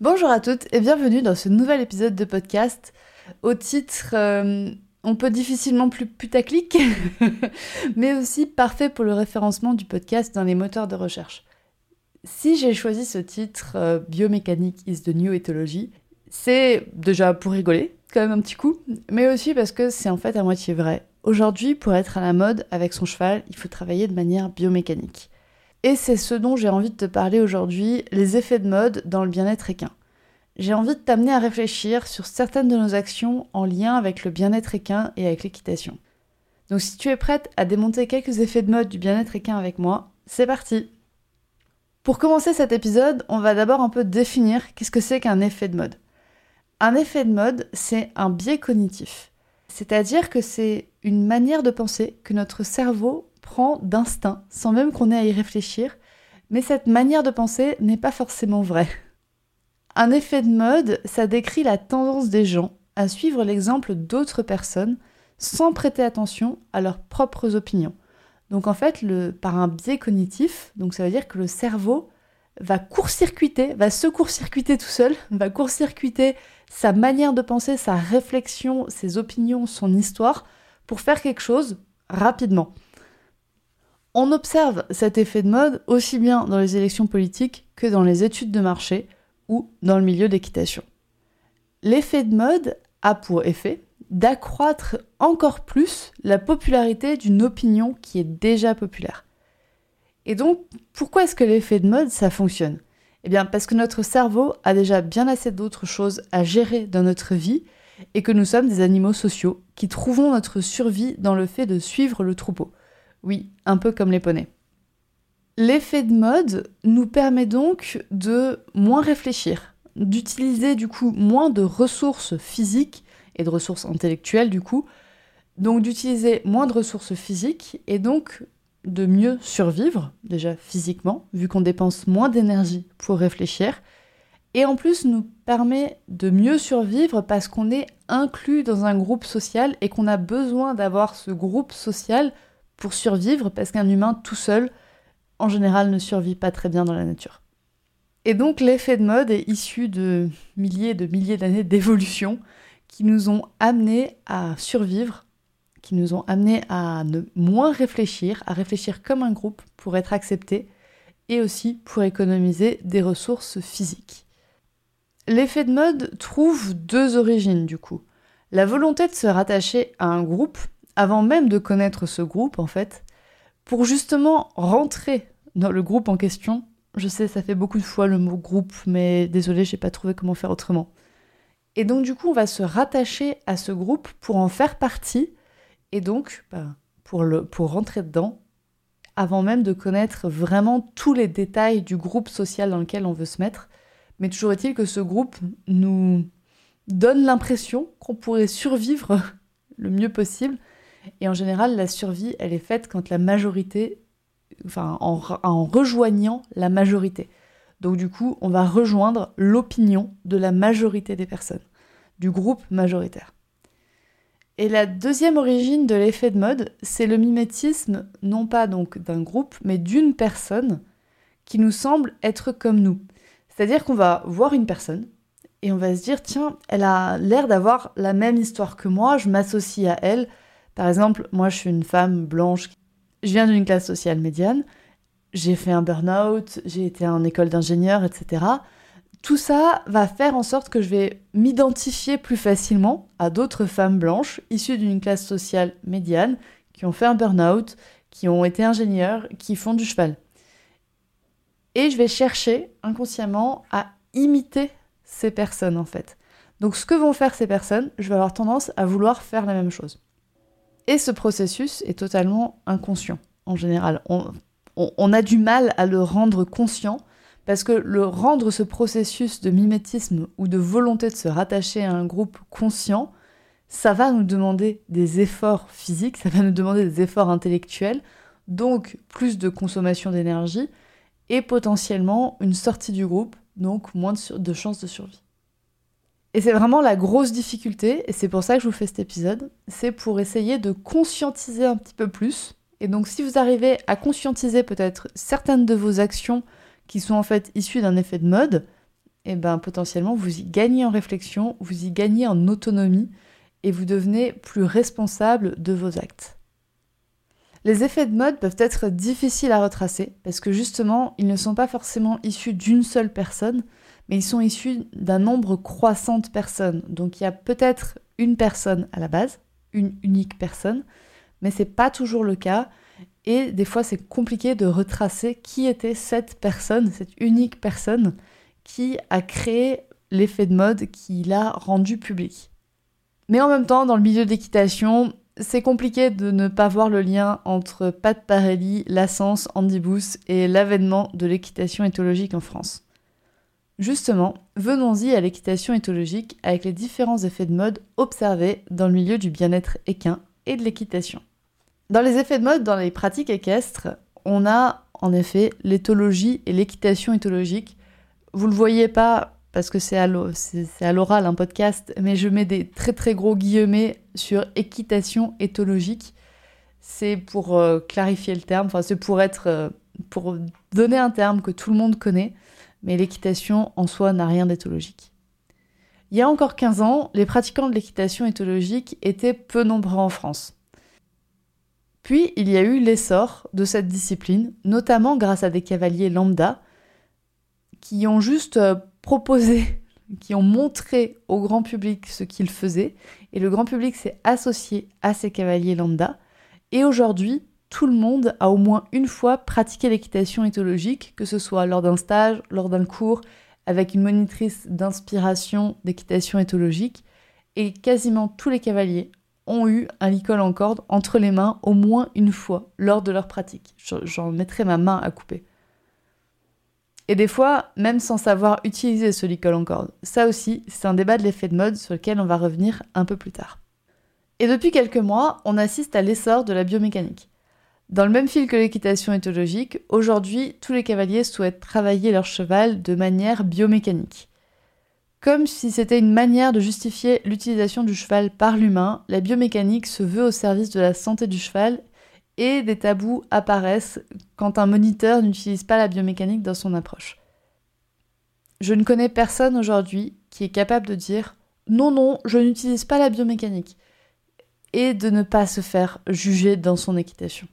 Bonjour à toutes et bienvenue dans ce nouvel épisode de podcast au titre euh, on peut difficilement plus putaclic, mais aussi parfait pour le référencement du podcast dans les moteurs de recherche. Si j'ai choisi ce titre euh, Biomécanique is the new ethology, c'est déjà pour rigoler, quand même un petit coup, mais aussi parce que c'est en fait à moitié vrai. Aujourd'hui, pour être à la mode avec son cheval, il faut travailler de manière biomécanique. Et c'est ce dont j'ai envie de te parler aujourd'hui, les effets de mode dans le bien-être équin j'ai envie de t'amener à réfléchir sur certaines de nos actions en lien avec le bien-être équin et avec l'équitation. Donc si tu es prête à démonter quelques effets de mode du bien-être équin avec moi, c'est parti Pour commencer cet épisode, on va d'abord un peu définir qu'est-ce que c'est qu'un effet de mode. Un effet de mode, c'est un biais cognitif. C'est-à-dire que c'est une manière de penser que notre cerveau prend d'instinct, sans même qu'on ait à y réfléchir, mais cette manière de penser n'est pas forcément vraie. Un effet de mode, ça décrit la tendance des gens à suivre l'exemple d'autres personnes sans prêter attention à leurs propres opinions. Donc en fait, par un biais cognitif, donc ça veut dire que le cerveau va court-circuiter, va se court-circuiter tout seul, va court-circuiter sa manière de penser, sa réflexion, ses opinions, son histoire, pour faire quelque chose rapidement. On observe cet effet de mode aussi bien dans les élections politiques que dans les études de marché, ou dans le milieu d'équitation. L'effet de mode a pour effet d'accroître encore plus la popularité d'une opinion qui est déjà populaire. Et donc, pourquoi est-ce que l'effet de mode, ça fonctionne? Eh bien, parce que notre cerveau a déjà bien assez d'autres choses à gérer dans notre vie et que nous sommes des animaux sociaux qui trouvons notre survie dans le fait de suivre le troupeau. Oui, un peu comme les poneys. L'effet de mode nous permet donc de moins réfléchir, d'utiliser du coup moins de ressources physiques et de ressources intellectuelles du coup, donc d'utiliser moins de ressources physiques et donc de mieux survivre, déjà physiquement, vu qu'on dépense moins d'énergie pour réfléchir, et en plus nous permet de mieux survivre parce qu'on est inclus dans un groupe social et qu'on a besoin d'avoir ce groupe social pour survivre parce qu'un humain tout seul en général ne survit pas très bien dans la nature. Et donc l'effet de mode est issu de milliers et de milliers d'années d'évolution qui nous ont amenés à survivre, qui nous ont amenés à ne moins réfléchir, à réfléchir comme un groupe pour être acceptés et aussi pour économiser des ressources physiques. L'effet de mode trouve deux origines du coup. La volonté de se rattacher à un groupe, avant même de connaître ce groupe en fait, pour justement rentrer dans le groupe en question. Je sais, ça fait beaucoup de fois le mot groupe, mais désolé, j'ai pas trouvé comment faire autrement. Et donc du coup, on va se rattacher à ce groupe pour en faire partie, et donc bah, pour, le, pour rentrer dedans, avant même de connaître vraiment tous les détails du groupe social dans lequel on veut se mettre. Mais toujours est-il que ce groupe nous donne l'impression qu'on pourrait survivre le mieux possible. Et en général, la survie, elle est faite quand la majorité enfin, en, rejoignant la majorité. Donc du coup, on va rejoindre l'opinion de la majorité des personnes, du groupe majoritaire. Et la deuxième origine de l'effet de mode, c'est le mimétisme, non pas donc d'un groupe, mais d'une personne qui nous semble être comme nous. C'est-à-dire qu'on va voir une personne et on va se dire, tiens, elle a l'air d'avoir la même histoire que moi, je m'associe à elle. Par exemple, moi je suis une femme blanche je viens d'une classe sociale médiane, j'ai fait un burn-out, j'ai été en école d'ingénieur, etc. Tout ça va faire en sorte que je vais m'identifier plus facilement à d'autres femmes blanches issues d'une classe sociale médiane qui ont fait un burn-out, qui ont été ingénieurs, qui font du cheval. Et je vais chercher inconsciemment à imiter ces personnes en fait. Donc ce que vont faire ces personnes, je vais avoir tendance à vouloir faire la même chose. Et ce processus est totalement inconscient en général. On, a du mal à le rendre conscient Parce que le rendre ce processus de mimétisme ou de volonté de se rattacher à un groupe conscient, ça va nous demander des efforts physiques, ça va nous demander des efforts intellectuels, donc plus de consommation d'énergie et potentiellement une sortie du groupe, donc moins de, chances de survie. Et c'est vraiment la grosse difficulté, et c'est pour ça que je vous fais cet épisode, c'est pour essayer de conscientiser un petit peu plus. Et donc si vous arrivez à conscientiser peut-être certaines de vos actions qui sont en fait issues d'un effet de mode, et eh ben potentiellement vous y gagnez en réflexion, vous y gagnez en autonomie, et vous devenez plus responsable de vos actes. Les effets de mode peuvent être difficiles à retracer parce que justement, ils ne sont pas forcément issus d'une seule personne, mais ils sont issus d'un nombre croissant de personnes. Donc il y a peut-être une personne à la base, une unique personne, mais c'est pas toujours le cas et des fois c'est compliqué de retracer qui était cette personne, cette unique personne qui a créé l'effet de mode qui l'a rendu public. Mais en même temps, dans le milieu d'équitation, c'est compliqué de ne pas voir le lien entre Pat Parelli, Lassens, Andy Booth et l'avènement de l'équitation éthologique en France. Justement, venons-y à l'équitation éthologique avec les différents effets de mode observés dans le milieu du bien-être équin et de l'équitation. Dans les effets de mode, dans les pratiques équestres, on a en effet l'éthologie et l'équitation éthologique. Vous ne le voyez pas parce que c'est à l'oral un podcast, mais je mets des très très gros guillemets sur équitation éthologique. C'est pour euh, clarifier le terme, enfin c'est pour être, euh, pour donner un terme que tout le monde connaît, mais l'équitation en soi n'a rien d'éthologique. Il y a encore 15 ans, les pratiquants de l'équitation éthologique étaient peu nombreux en France. Puis il y a eu l'essor de cette discipline, notamment grâce à des cavaliers lambda, qui ont juste euh, proposé, qui ont montré au grand public ce qu'ils faisaient, et le grand public s'est associé à ces cavaliers lambda. Et aujourd'hui, tout le monde a au moins une fois pratiqué l'équitation éthologique, que ce soit lors d'un stage, lors d'un cours, avec une monitrice d'inspiration d'équitation éthologique, et quasiment tous les cavaliers ont eu un licol en corde entre les mains au moins une fois lors de leur pratique. J'en mettrai ma main à couper. Et des fois, même sans savoir utiliser ce licol en corde. Ça aussi, c'est un débat de l'effet de mode sur lequel on va revenir un peu plus tard. Et depuis quelques mois, on assiste à l'essor de la biomécanique. Dans le même fil que l'équitation éthologique, aujourd'hui, tous les cavaliers souhaitent travailler leur cheval de manière biomécanique. Comme si c'était une manière de justifier l'utilisation du cheval par l'humain, la biomécanique se veut au service de la santé du cheval et des tabous apparaissent quand un moniteur n'utilise pas la biomécanique dans son approche. Je ne connais personne aujourd'hui qui est capable de dire non, non, je n'utilise pas la biomécanique et de ne pas se faire juger dans son équitation.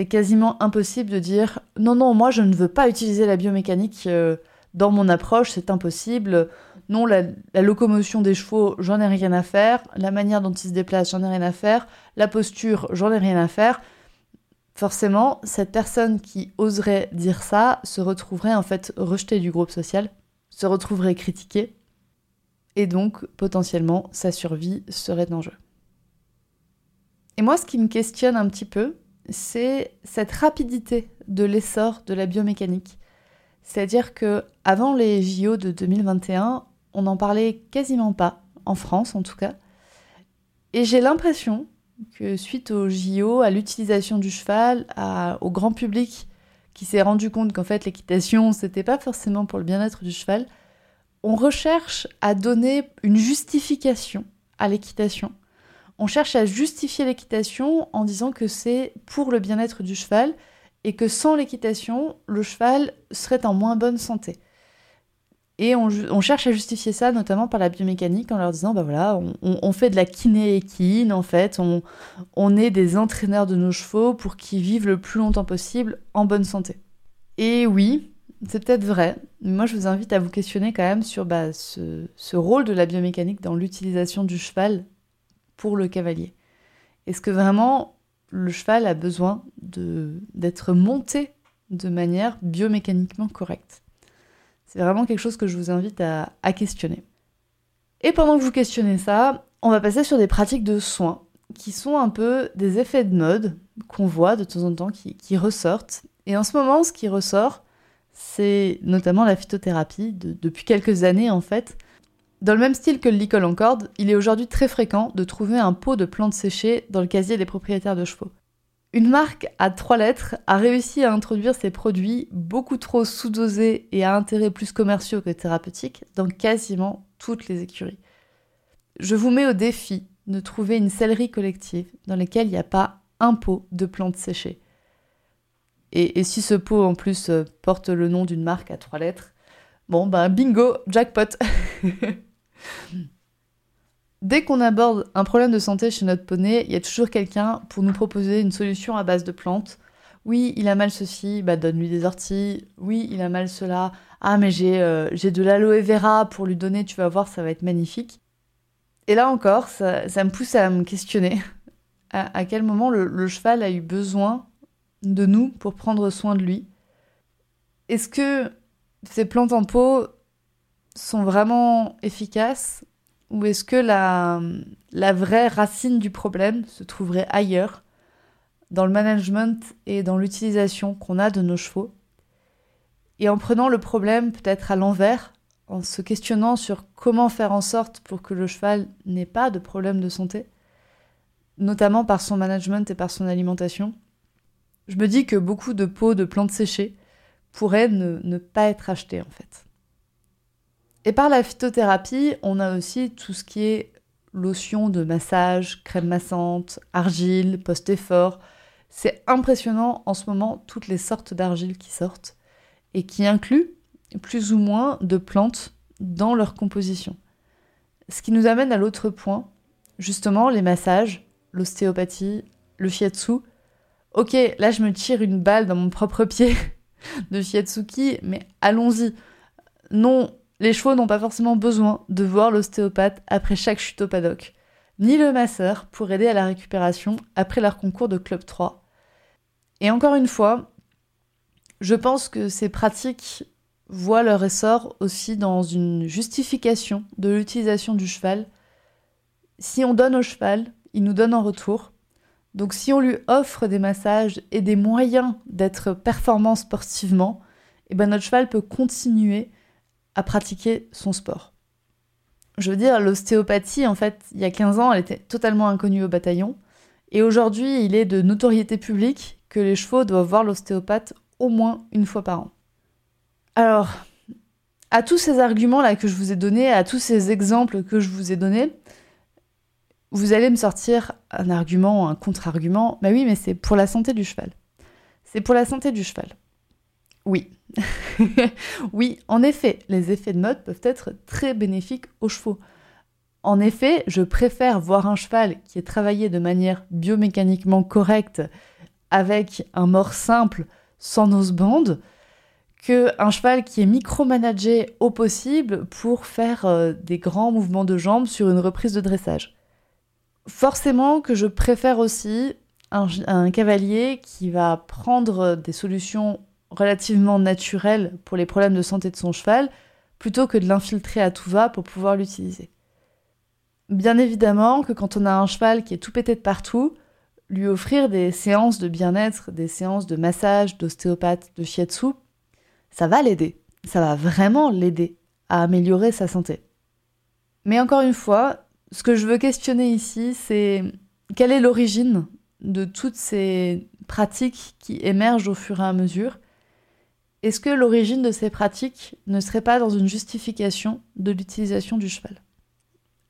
C'est quasiment impossible de dire non, non, moi je ne veux pas utiliser la biomécanique euh, dans mon approche, c'est impossible. Non, la, locomotion des chevaux, j'en ai rien à faire. La manière dont ils se déplacent, j'en ai rien à faire. La posture, j'en ai rien à faire. Forcément, cette personne qui oserait dire ça se retrouverait en fait rejetée du groupe social, se retrouverait critiquée, et donc potentiellement sa survie serait en jeu. Et moi, ce qui me questionne un petit peu, c'est cette rapidité de l'essor de la biomécanique. C'est-à-dire que avant les JO de 2021, on n'en parlait quasiment pas, en France en tout cas. Et j'ai l'impression que suite au JO, à l'utilisation du cheval, au grand public qui s'est rendu compte qu'en fait l'équitation, c'était pas forcément pour le bien-être du cheval, on recherche à donner une justification à l'équitation. On cherche à justifier l'équitation en disant que c'est pour le bien-être du cheval et que sans l'équitation, le cheval serait en moins bonne santé. Et on, cherche à justifier ça notamment par la biomécanique en leur disant, bah voilà, on, fait de la kiné équine, en fait, on, on est des entraîneurs de nos chevaux pour qu'ils vivent le plus longtemps possible en bonne santé. Et oui, c'est peut-être vrai, moi je vous invite à vous questionner quand même sur bah, ce rôle de la biomécanique dans l'utilisation du cheval pour le cavalier. Est-ce que vraiment le cheval a besoin d'être monté de manière biomécaniquement correcte? C'est vraiment quelque chose que je vous invite à, questionner. Et pendant que vous questionnez ça, on va passer sur des pratiques de soins qui sont un peu des effets de mode qu'on voit de temps en temps qui, ressortent. Et en ce moment, ce qui ressort, c'est notamment la phytothérapie, depuis quelques années en fait. Dans le même style que le licol en corde, il est aujourd'hui très fréquent de trouver un pot de plantes séchées dans le casier des propriétaires de chevaux. Une marque à trois lettres a réussi à introduire ses produits beaucoup trop sous-dosés et à intérêts plus commerciaux que thérapeutiques dans quasiment toutes les écuries. Je vous mets au défi de trouver une sellerie collective dans laquelle il n'y a pas un pot de plantes séchées. Et, si ce pot en plus euh, porte le nom d'une marque à trois lettres, bon ben bingo, jackpot Dès qu'on aborde un problème de santé chez notre poney, il y a toujours quelqu'un pour nous proposer une solution à base de plantes. Oui, il a mal ceci, bah donne-lui des orties. Oui, il a mal cela. Ah, mais j'ai euh, de l'aloe vera pour lui donner, tu vas voir, ça va être magnifique. Et là encore, ça, me pousse à me questionner. À, quel moment le, cheval a eu besoin de nous pour prendre soin de lui? Est-ce que ces plantes en pot sont vraiment efficaces ou est-ce que la, vraie racine du problème se trouverait ailleurs, dans le management et dans l'utilisation qu'on a de nos chevaux? Et en prenant le problème peut-être à l'envers, en se questionnant sur comment faire en sorte pour que le cheval n'ait pas de problème de santé, notamment par son management et par son alimentation, je me dis que beaucoup de pots de plantes séchées pourraient ne, ne pas être achetés en fait. Et par la phytothérapie, on a aussi tout ce qui est lotion de massage, crème massante, argile, post-effort. C'est impressionnant en ce moment toutes les sortes d'argile qui sortent et qui incluent plus ou moins de plantes dans leur composition. Ce qui nous amène à l'autre point, justement les massages, l'ostéopathie, le shiatsu. Ok, là je me tire une balle dans mon propre pied de shiatsuki, mais allons-y. Non, les chevaux n'ont pas forcément besoin de voir l'ostéopathe après chaque chute au paddock, ni le masseur pour aider à la récupération après leur concours de Club 3. Et encore une fois, je pense que ces pratiques voient leur essor aussi dans une justification de l'utilisation du cheval. Si on donne au cheval, il nous donne en retour. Donc si on lui offre des massages et des moyens d'être performant sportivement, eh ben notre cheval peut continuer à pratiquer son sport. Je veux dire, l'ostéopathie, en fait, il y a 15 ans, elle était totalement inconnue au bataillon. Et aujourd'hui, il est de notoriété publique que les chevaux doivent voir l'ostéopathe au moins une fois par an. Alors, à tous ces arguments-là que je vous ai donnés, à tous ces exemples que je vous ai donnés, vous allez me sortir un argument, un contre-argument. Bah oui, mais c'est pour la santé du cheval. C'est pour la santé du cheval. Oui. oui, en effet, les effets de mode peuvent être très bénéfiques aux chevaux. En effet, je préfère voir un cheval qui est travaillé de manière biomécaniquement correcte, avec un mort simple, sans noseband, qu'un cheval qui est micromanagé au possible pour faire euh, des grands mouvements de jambes sur une reprise de dressage. Forcément que je préfère aussi un cavalier qui va prendre des solutions relativement naturel pour les problèmes de santé de son cheval, plutôt que de l'infiltrer à tout va pour pouvoir l'utiliser. Bien évidemment que quand on a un cheval qui est tout pété de partout, lui offrir des séances de bien-être, des séances de massage, d'ostéopathe, de shiatsu, ça va l'aider. Ça va vraiment l'aider à améliorer sa santé. Mais encore une fois, ce que je veux questionner ici, c'est quelle est l'origine de toutes ces pratiques qui émergent au fur et à mesure? Est-ce que l'origine de ces pratiques ne serait pas dans une justification de l'utilisation du cheval?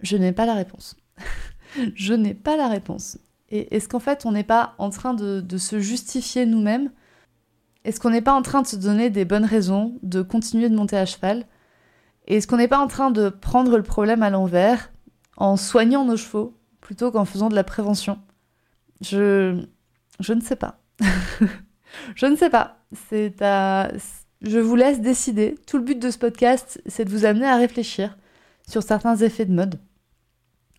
Je n'ai pas la réponse. je n'ai pas la réponse. Et est-ce qu'en fait on n'est pas en train de, se justifier nous-mêmes? Est-ce qu'on n'est pas en train de se donner des bonnes raisons de continuer de monter à cheval? Et est-ce qu'on n'est pas en train de prendre le problème à l'envers en soignant nos chevaux plutôt qu'en faisant de la prévention? Je... Je ne sais pas. Je ne sais pas. C'est à... Je vous laisse décider. Tout le but de ce podcast, c'est de vous amener à réfléchir sur certains effets de mode.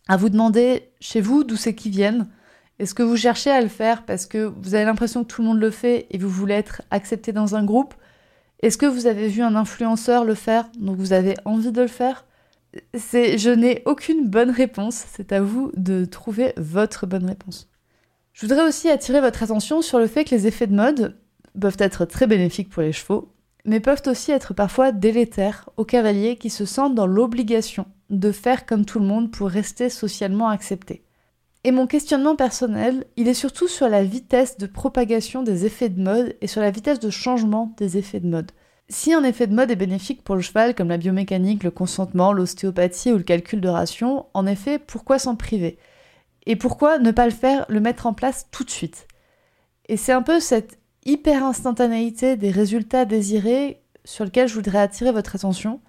À vous demander chez vous d'où c'est qui viennent. Est-ce que vous cherchez à le faire parce que vous avez l'impression que tout le monde le fait et vous voulez être accepté dans un groupe? Est-ce que vous avez vu un influenceur le faire donc vous avez envie de le faire? Je n'ai aucune bonne réponse, c'est à vous de trouver votre bonne réponse. Je voudrais aussi attirer votre attention sur le fait que les effets de mode peuvent être très bénéfiques pour les chevaux, mais peuvent aussi être parfois délétères aux cavaliers qui se sentent dans l'obligation de faire comme tout le monde pour rester socialement acceptés. Et mon questionnement personnel, il est surtout sur la vitesse de propagation des effets de mode et sur la vitesse de changement des effets de mode. Si un effet de mode est bénéfique pour le cheval, comme la biomécanique, le consentement, l'ostéopathie ou le calcul de ration, en effet, pourquoi s'en priver? Et pourquoi ne pas le faire, le mettre en place tout de suite? Et c'est un peu cette hyper instantanéité des résultats désirés sur lequel je voudrais attirer votre attention.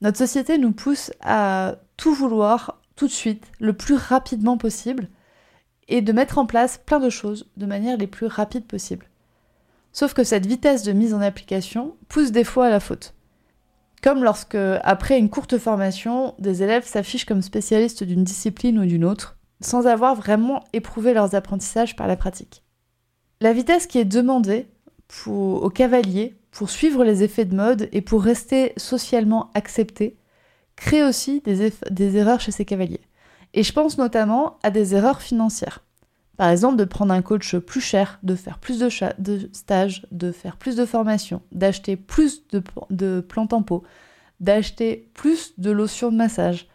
Notre société nous pousse à tout vouloir tout de suite, le plus rapidement possible, et de mettre en place plein de choses de manière les plus rapide possible. Sauf que cette vitesse de mise en application pousse des fois à la faute. Comme lorsque, après une courte formation, des élèves s'affichent comme spécialistes d'une discipline ou d'une autre, sans avoir vraiment éprouvé leurs apprentissages par la pratique. La vitesse qui est demandée aux cavaliers pour suivre les effets de mode et pour rester socialement acceptés crée aussi des, erreurs chez ces cavaliers. Et je pense notamment à des erreurs financières. Par exemple, de prendre un coach plus cher, de faire plus de, stages, de faire plus de formations, d'acheter plus de, de plans d'acheter plus de lotions de massage.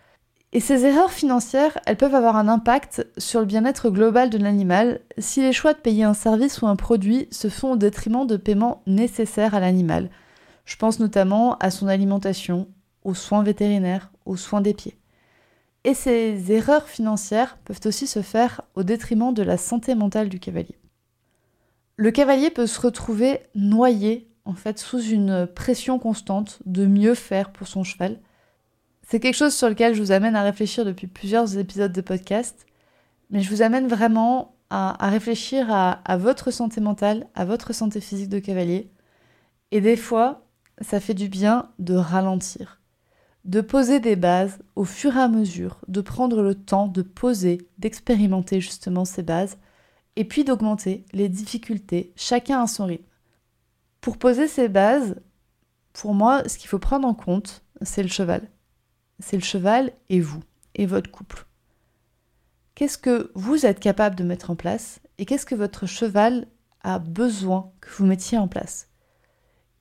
Et ces erreurs financières, elles peuvent avoir un impact sur le bien-être global de l'animal si les choix de payer un service ou un produit se font au détriment de paiements nécessaires à l'animal. Je pense notamment à son alimentation, aux soins vétérinaires, aux soins des pieds. Et ces erreurs financières peuvent aussi se faire au détriment de la santé mentale du cavalier. Le cavalier peut se retrouver noyé en fait sous une pression constante de mieux faire pour son cheval. C'est quelque chose sur lequel je vous amène à réfléchir depuis plusieurs épisodes de podcast, mais je vous amène vraiment à, réfléchir à, votre santé mentale, à votre santé physique de cavalier. Et des fois, ça fait du bien de ralentir de poser des bases au fur et à mesure, de prendre le temps de poser, d'expérimenter justement ces bases, et puis d'augmenter les difficultés, chacun à son rythme. Pour poser ces bases, pour moi, ce qu'il faut prendre en compte, c'est le cheval. C'est le cheval et vous, et votre couple. Qu'est-ce que vous êtes capable de mettre en place et qu'est-ce que votre cheval a besoin que vous mettiez en place?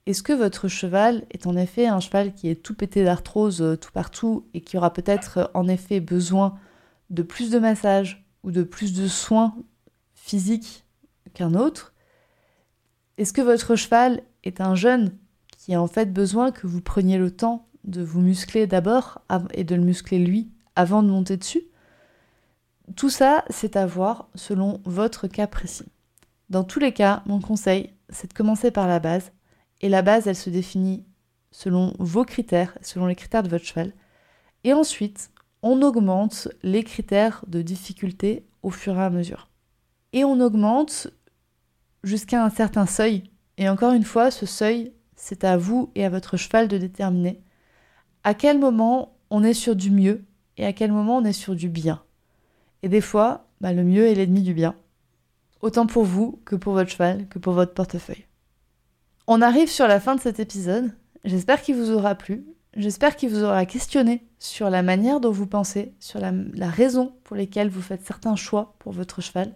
Est-ce que votre cheval est en effet un cheval qui est tout pété d'arthrose euh, tout partout et qui aura peut-être euh, en effet besoin de plus de massage ou de plus de soins physiques qu'un autre? Est-ce que votre cheval est un jeune qui a en fait besoin que vous preniez le temps de vous muscler d'abord et de le muscler lui avant de monter dessus Tout ça, c'est à voir selon votre cas précis. Dans tous les cas, mon conseil, c'est de commencer par la base, et la base, elle se définit selon vos critères, selon les critères de votre cheval. Et ensuite, on augmente les critères de difficulté au fur et à mesure. Et on augmente jusqu'à un certain seuil. Et encore une fois, ce seuil, c'est à vous et à votre cheval de déterminer à quel moment on est sur du mieux et à quel moment on est sur du bien. Et des fois, bah, le mieux est l'ennemi du bien. Autant pour vous que pour votre cheval, que pour votre portefeuille. On arrive sur la fin de cet épisode. J'espère qu'il vous aura plu. J'espère qu'il vous aura questionné sur la manière dont vous pensez, sur la, raison pour laquelle vous faites certains choix pour votre cheval.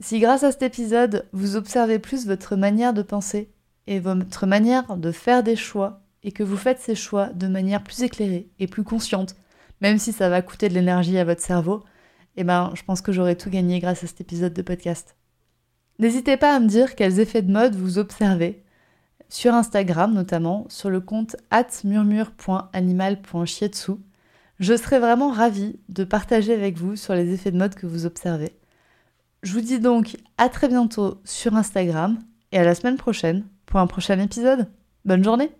Si grâce à cet épisode, vous observez plus votre manière de penser et votre manière de faire des choix, et que vous faites ces choix de manière plus éclairée et plus consciente, même si ça va coûter de l'énergie à votre cerveau, eh ben, je pense que j'aurai tout gagné grâce à cet épisode de podcast. N'hésitez pas à me dire quels effets de mode vous observez, sur Instagram notamment, sur le compte murmure.animal.chietsu. Je serais vraiment ravie de partager avec vous sur les effets de mode que vous observez. Je vous dis donc à très bientôt sur Instagram et à la semaine prochaine pour un prochain épisode. Bonne journée